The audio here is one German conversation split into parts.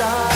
stars.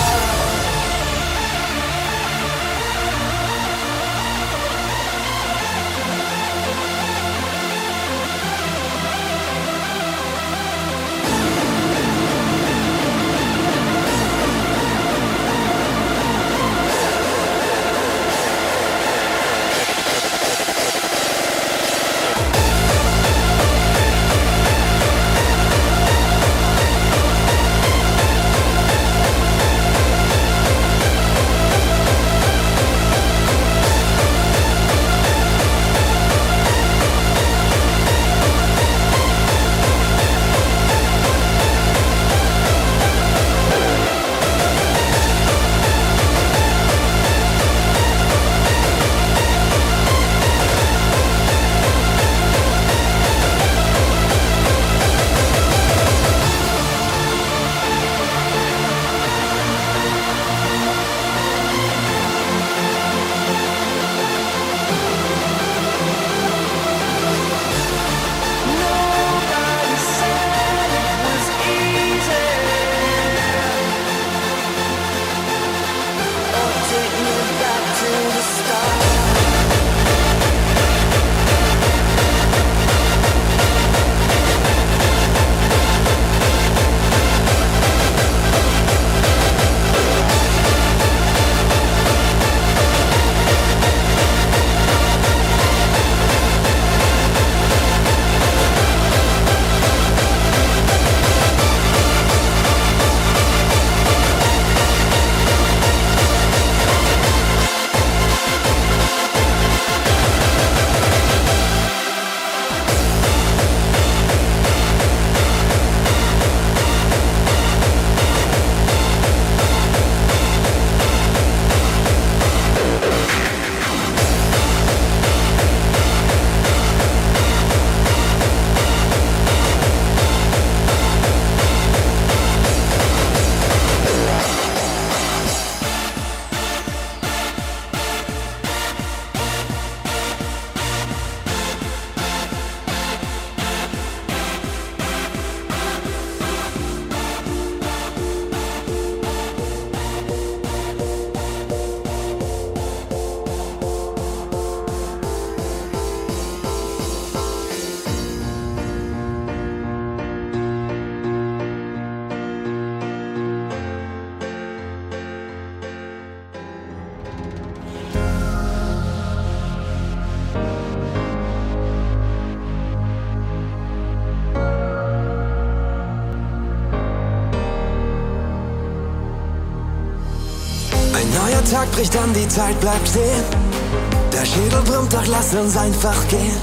Lass uns einfach gehen.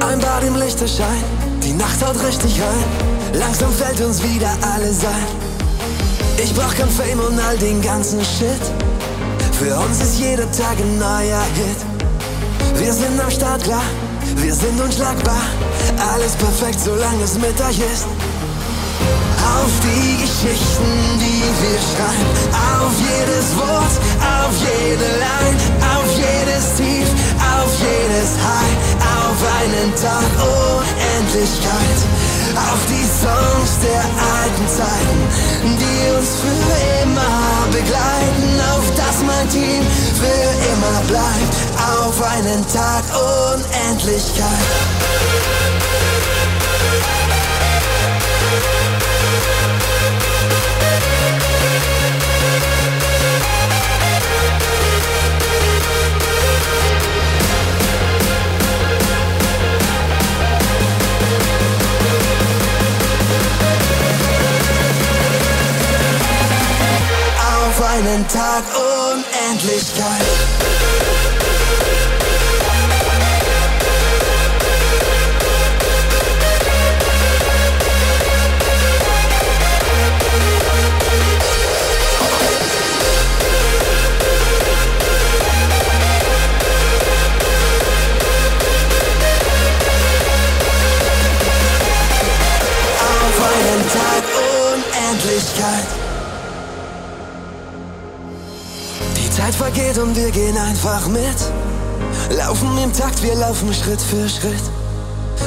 Ein Bad im Lichterschein, die Nacht haut richtig rein. Langsam fällt uns wieder alles ein. Ich brauch kein Fame und all den ganzen Shit. Für uns ist jeder Tag ein neuer Hit. Wir sind am Start klar, wir sind unschlagbar. Alles perfekt, solange es mit euch ist. Auf die Geschichten, die wir schreiben, auf jedes Wort, auf jede Line, auf jedes Tief, auf jedes High, auf einen Tag Unendlichkeit, auf die Songs der alten Zeiten, die uns für immer begleiten, auf das mein Team für immer bleibt, auf einen Tag Unendlichkeit. Tag Unendlichkeit. Und wir gehen einfach mit. Laufen im Takt, wir laufen Schritt für Schritt.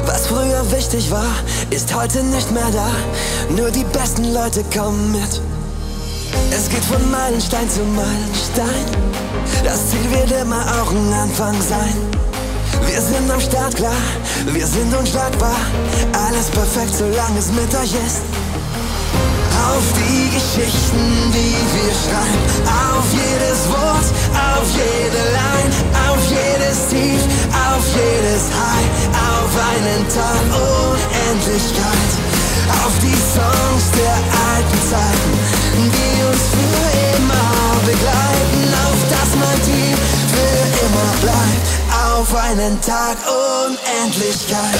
Was früher wichtig war, ist heute nicht mehr da. Nur die besten Leute kommen mit. Es geht von Meilenstein zu Meilenstein. Das Ziel wird immer auch ein Anfang sein. Wir sind am Start klar, wir sind unschlagbar. Alles perfekt, solange es mit euch ist auf die Geschichten, die wir schreiben, auf jedes Wort, auf jede Line, auf jedes Tief, auf jedes High, auf einen Tag Unendlichkeit, auf die Songs der alten Zeiten, die uns für immer begleiten, auf das mein Team für immer bleibt, auf einen Tag Unendlichkeit.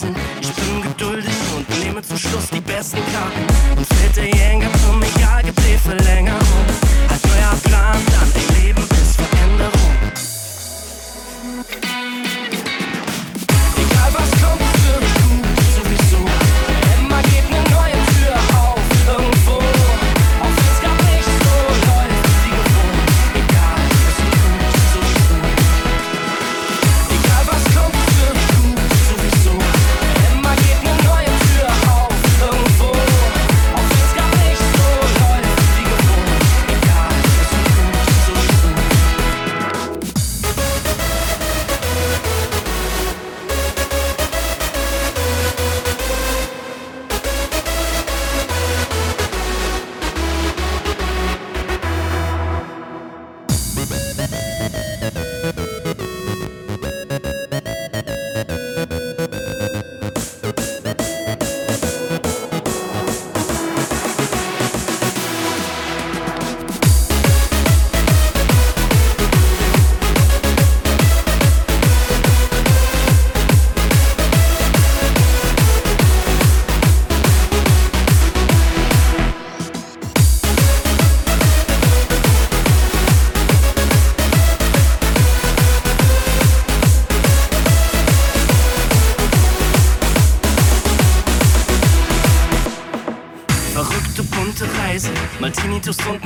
da. Ich bin geduldig und nehme zum Schluss die besten Karten.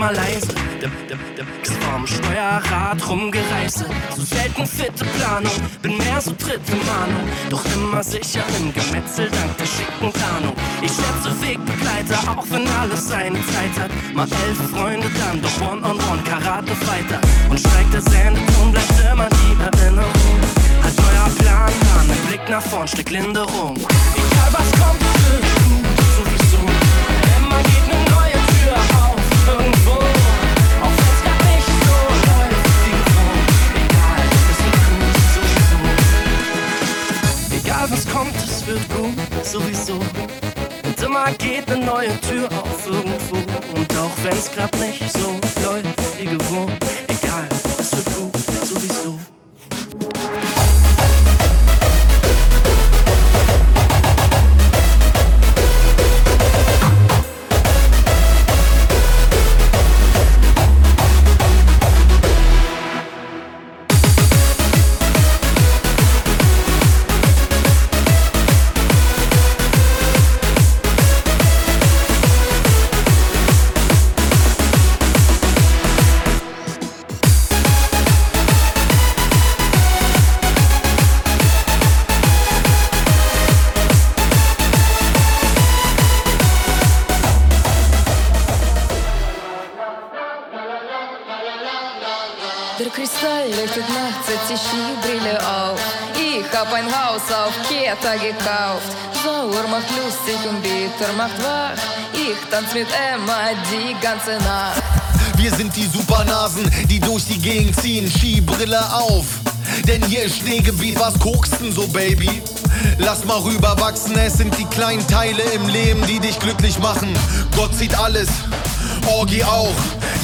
Mal leise. Dim, dim, dim, ist vom Steuerrad rumgereise. So selten fitte Planung, bin mehr so dritte Mahnung. Doch immer sicher im Gemetzel dank der schicken Planung. Ich schätze Wegbegleiter, auch wenn alles seine Zeit hat. Mal elf Freunde, dann doch One-on-One, Karate-Fighter. Und steigt der Sendeton, bleibt immer die Erinnerung. Halt neuer Plan, mit Blick nach vorn, Stück Linderung. Egal was kommt, sowieso. Wird gut, sowieso. Und immer geht ne neue Tür auf, irgendwo. Und auch wenn's grad nicht so läuft, wie gewohnt. Egal, es wird gut, sowieso. Haus auf Keta gekauft. Sauer macht lustig und Bitter macht wach. Ich tanz mit Emma die ganze Nacht. Wir sind die Supernasen, die durch die Gegend ziehen, Skibrille auf. Denn hier ist Schneegebiet, was guckst denn so, Baby? Lass mal rüberwachsen, es sind die kleinen Teile im Leben, die dich glücklich machen. Gott sieht alles, Orgi auch.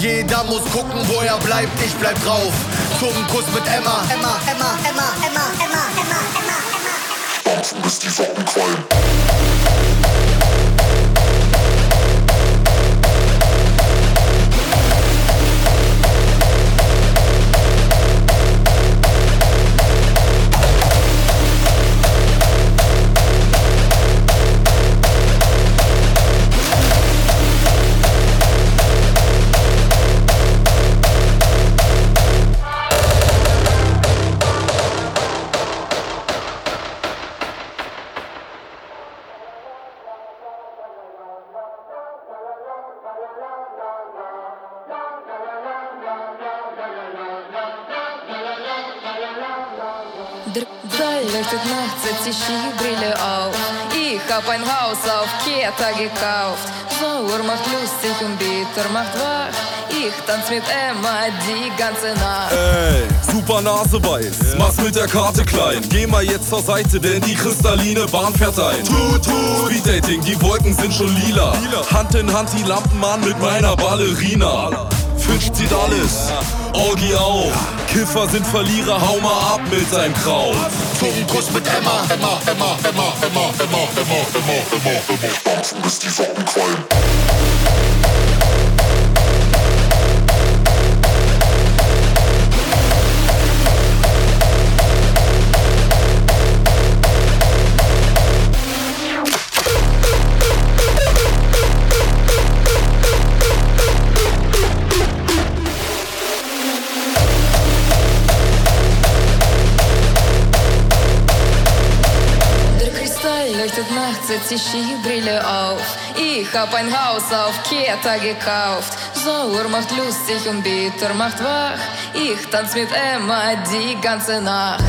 Jeder muss gucken, wo er bleibt, ich bleib drauf. Zum Kuss mit Emma. Emma, Emma, Emma, Emma, Emma, Emma, Emma, Emma. Dampfen, bis die Socken qualmen. Keta gekauft. Sauer macht lustig und Bitter macht wach. Ich tanz mit Emma die ganze Nacht. Ey, super Naseweiß, mach's mit der Karte klein. Geh mal jetzt zur Seite, denn die kristalline Bahn fährt ein. Tut, tut. Speeddating, die Wolken sind schon lila. Hand in Hand die Lampenmann mit meiner Ballerina. Finch zieht alles, Orgi auch. Kiffer sind Verlierer, hau mal ab mit deinem Kraut. Zum Kuss mit Emma. Emma, Emma, Emma, Emma, Emma, Emma, Emma, Emma, Emma. Dampfen, bis die Socken qualmen. Skibrille auf. Ich hab ein Haus auf Keta gekauft. Sauer macht lustig und Bitter macht wach. Ich tanz mit Emma die ganze Nacht.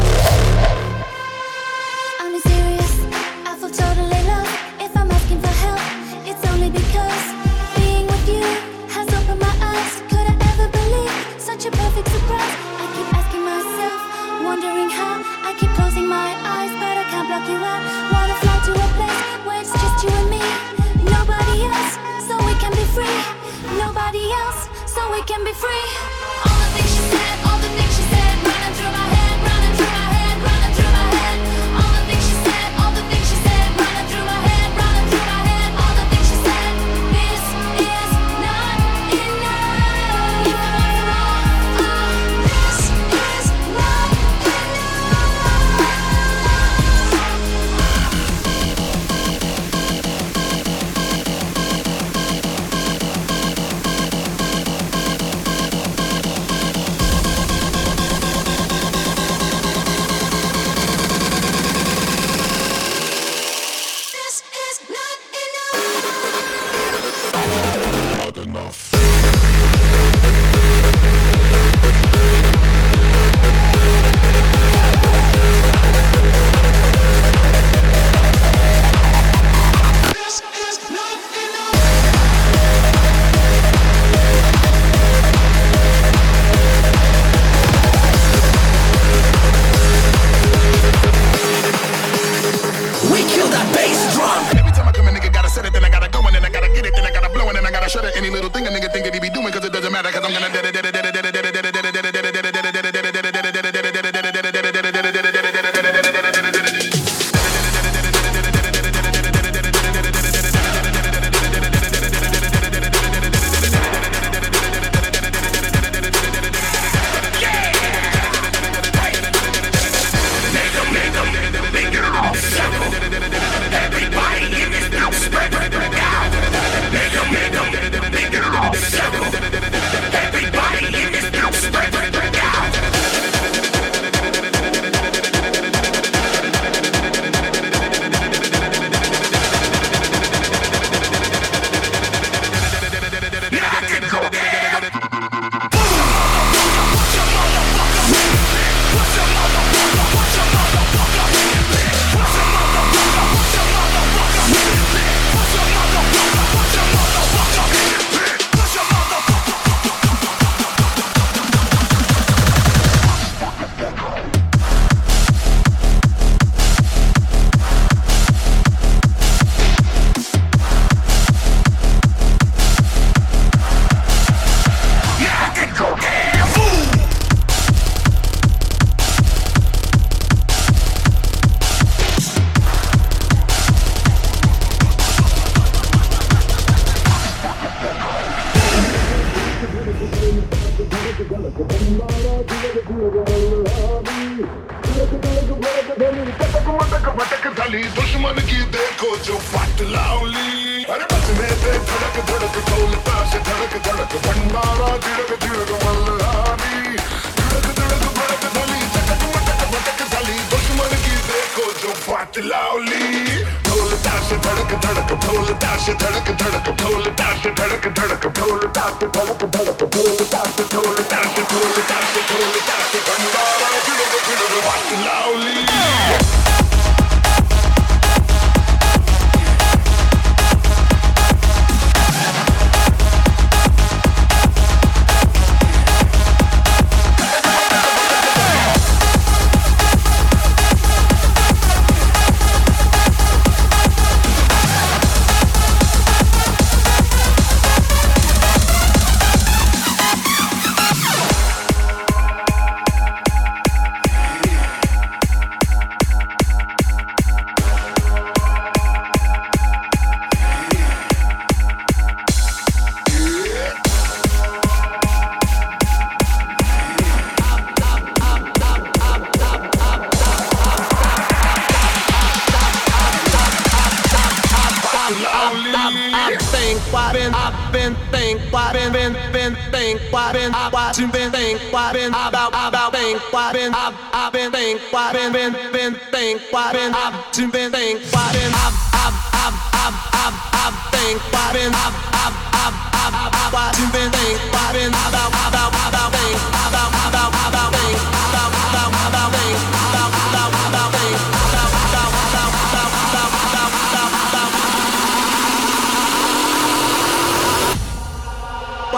Think why been I've been think why been been been think why been I watch you been think why been about about think why been I've I've been think why been been been think why been I've you been think why been I've I've I've I've I've I've think why been I've I've I've I've I've watch you been think why been about about about think about about about think about about about think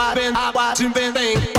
I've been watching things.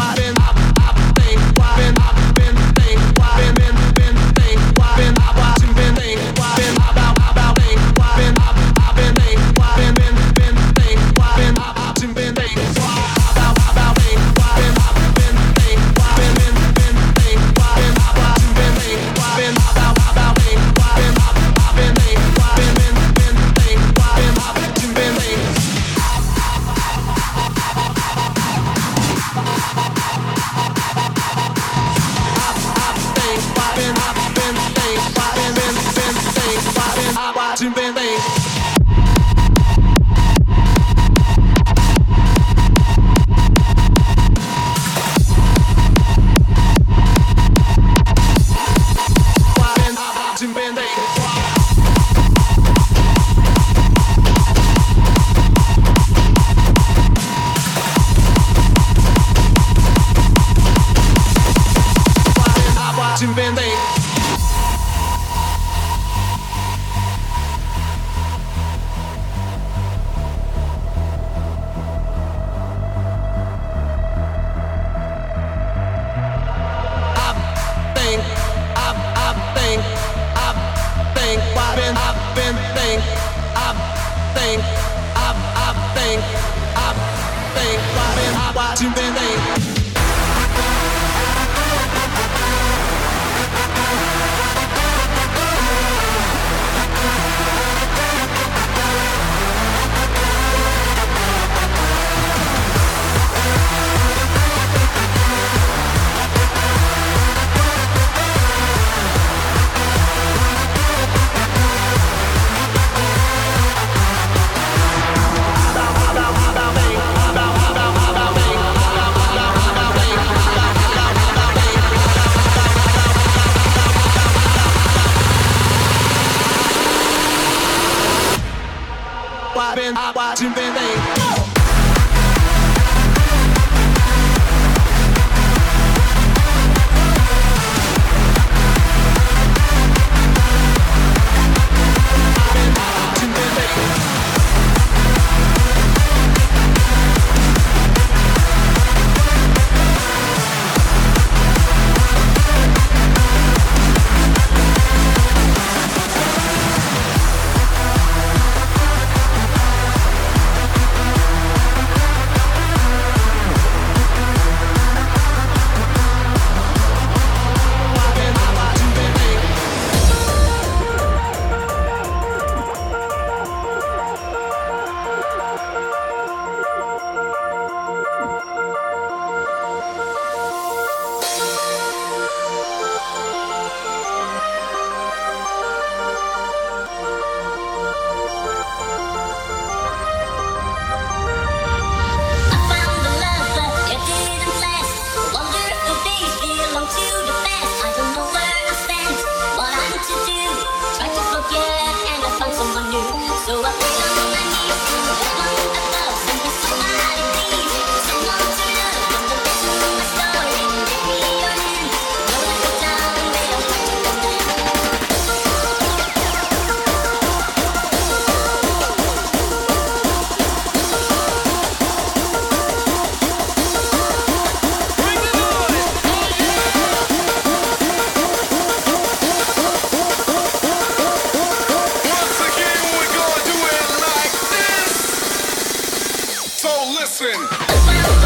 Listen.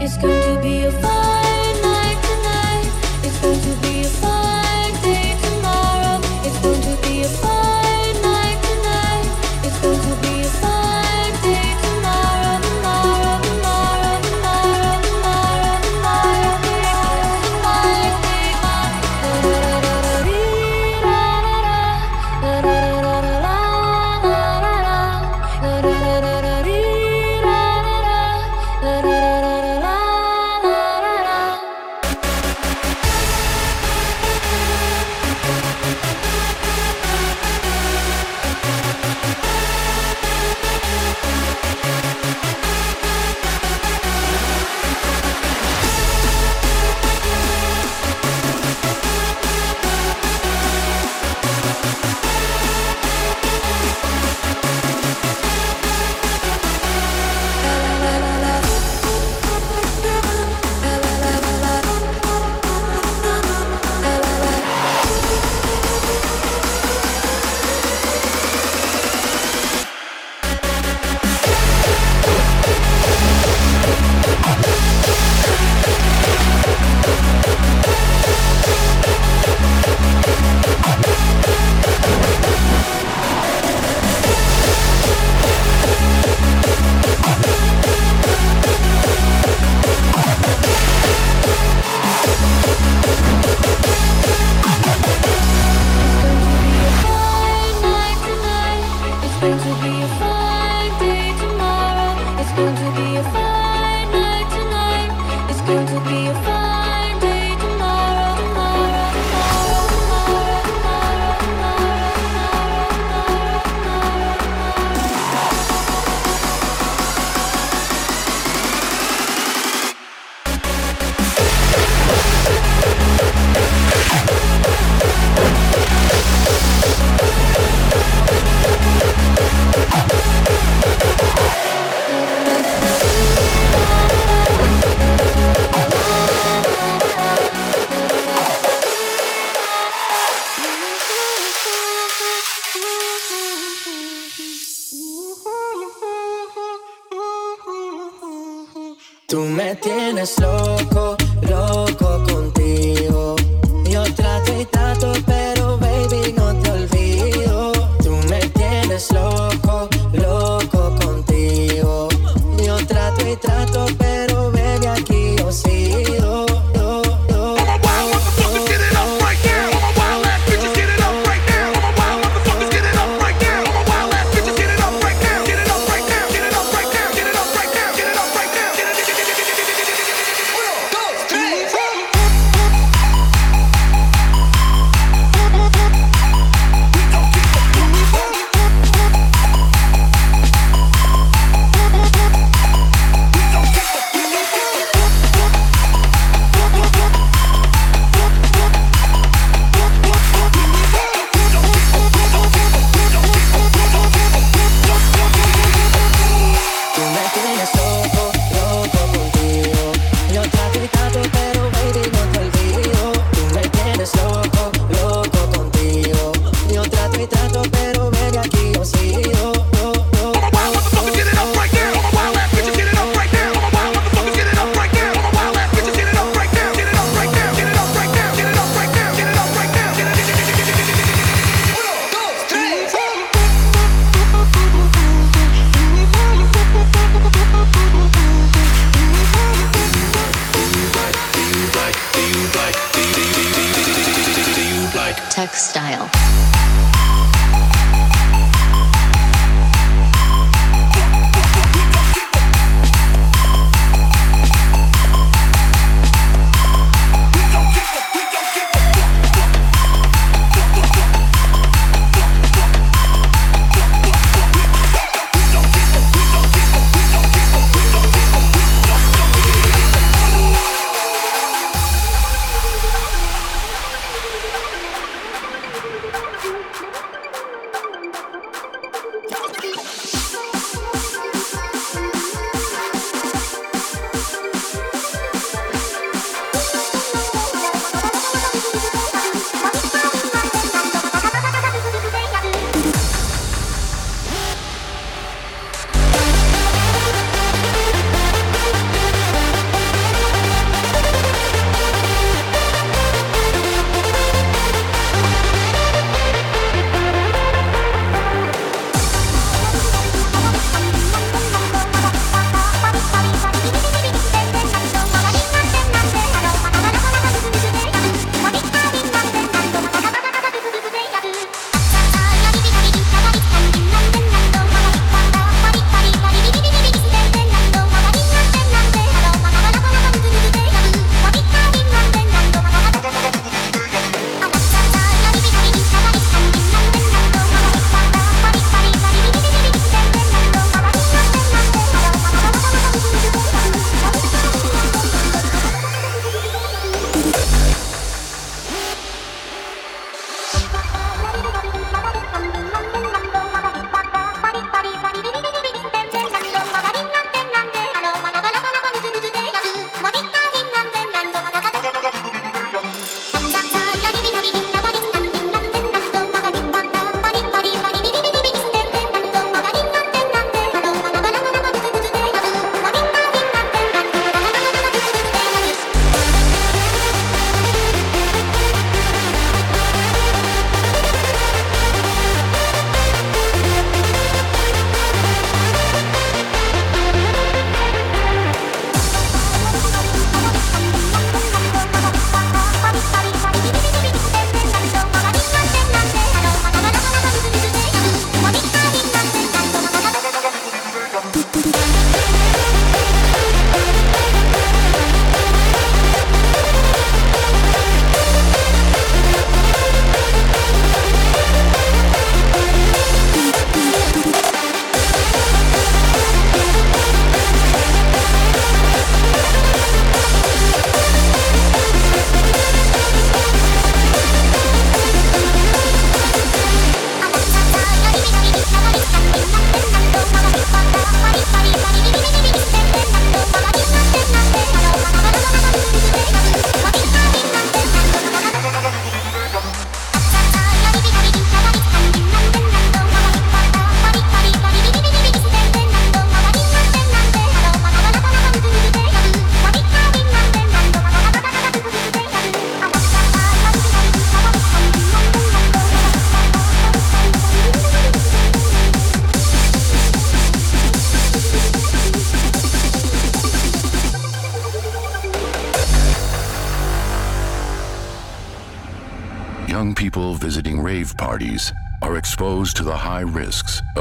It's going to be a fine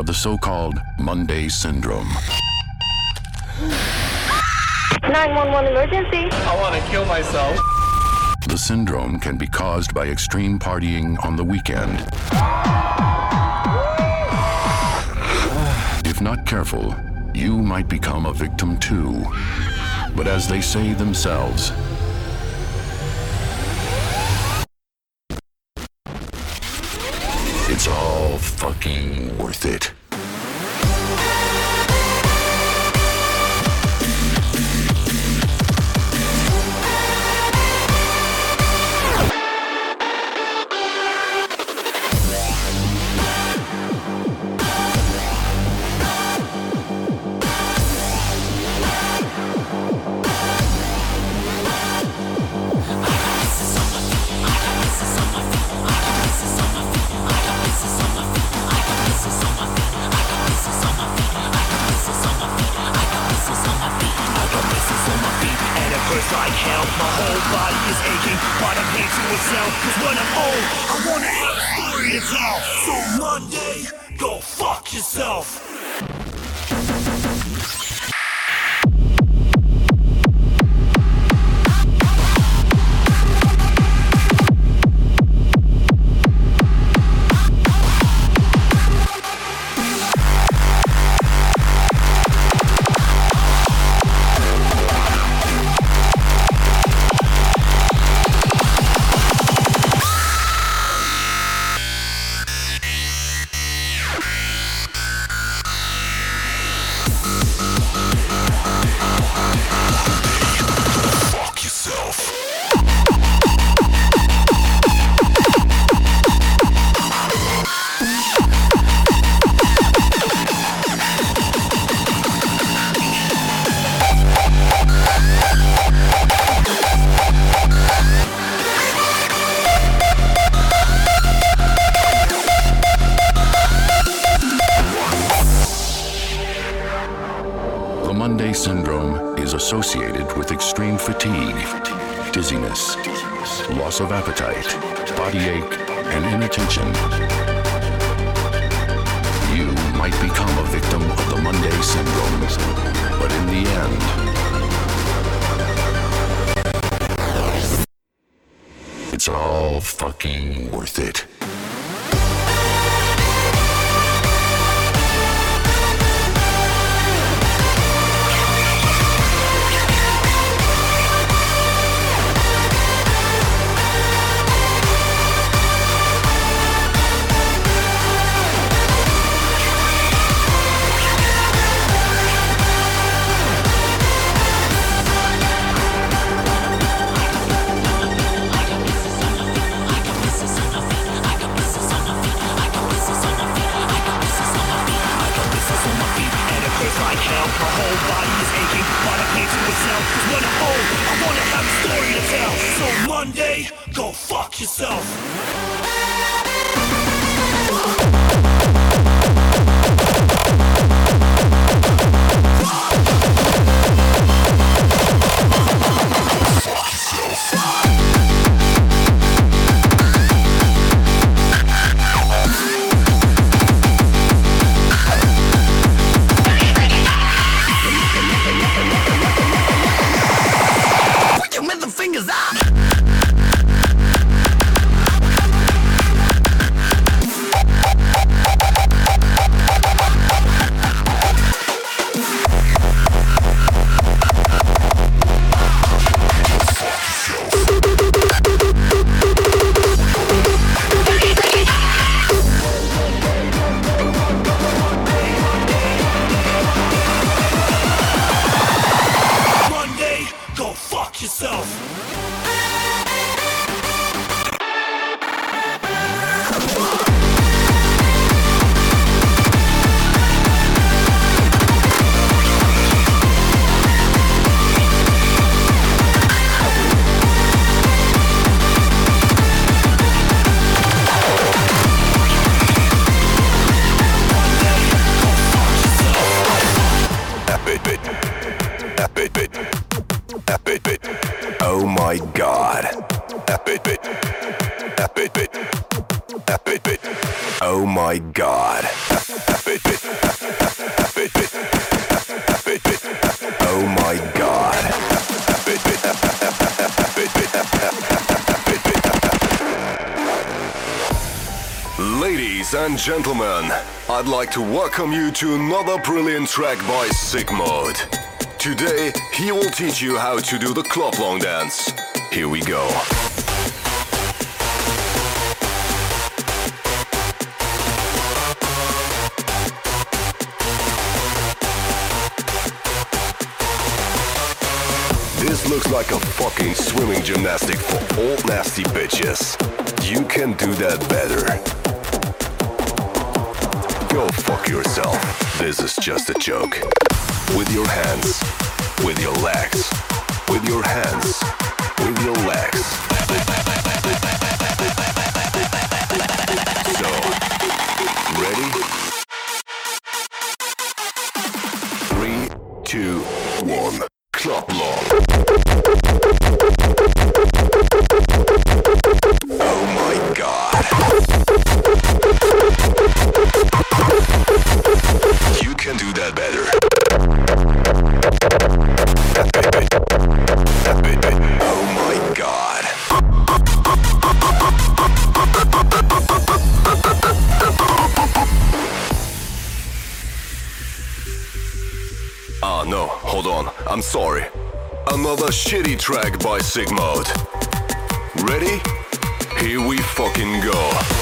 the so called Monday syndrome. 911 emergency. I want to kill myself. The syndrome can be caused by extreme partying on the weekend. If not careful, you might become a victim too. But as they say themselves, it's all fucking worth it. Hell. My whole body is aching, but I'm here to excel. Cause when I'm old, I wanna have a story to tell. So Monday, go fuck yourself. My whole body is aching, but I hate to myself. Cause when I'm old, I wanna have a story to tell. So Monday, go fuck yourself. Like to welcome you to another brilliant track by Sigmode. Today, he will teach you how to do the club long dance. Here we go. This looks like a fucking swimming gymnastic for old nasty bitches. You can do that better. Go fuck yourself. This is just a joke. With your hands, with your legs, with your hands, with your legs. By Sigmode. Ready? Here we fucking. Go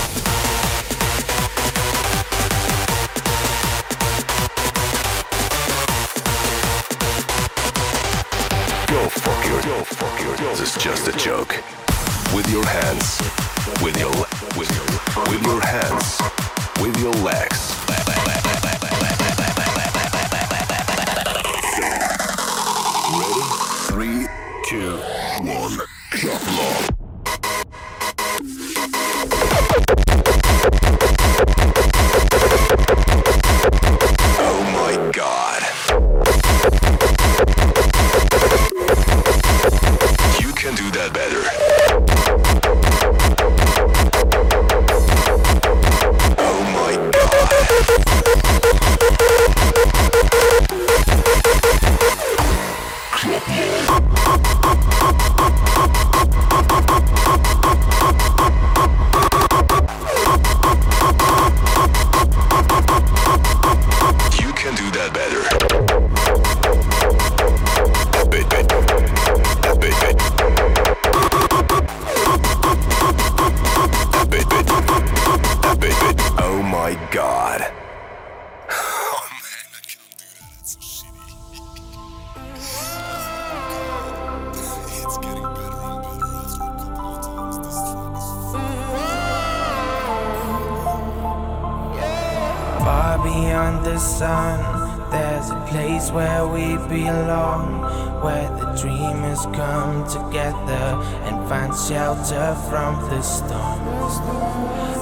from the storm.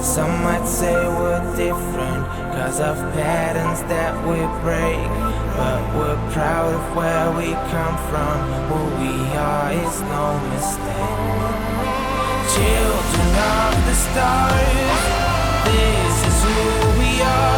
Some might say we're different, cause of patterns that we break. But we're proud of where we come from, who we are is no mistake. Children of the stars, this is who we are.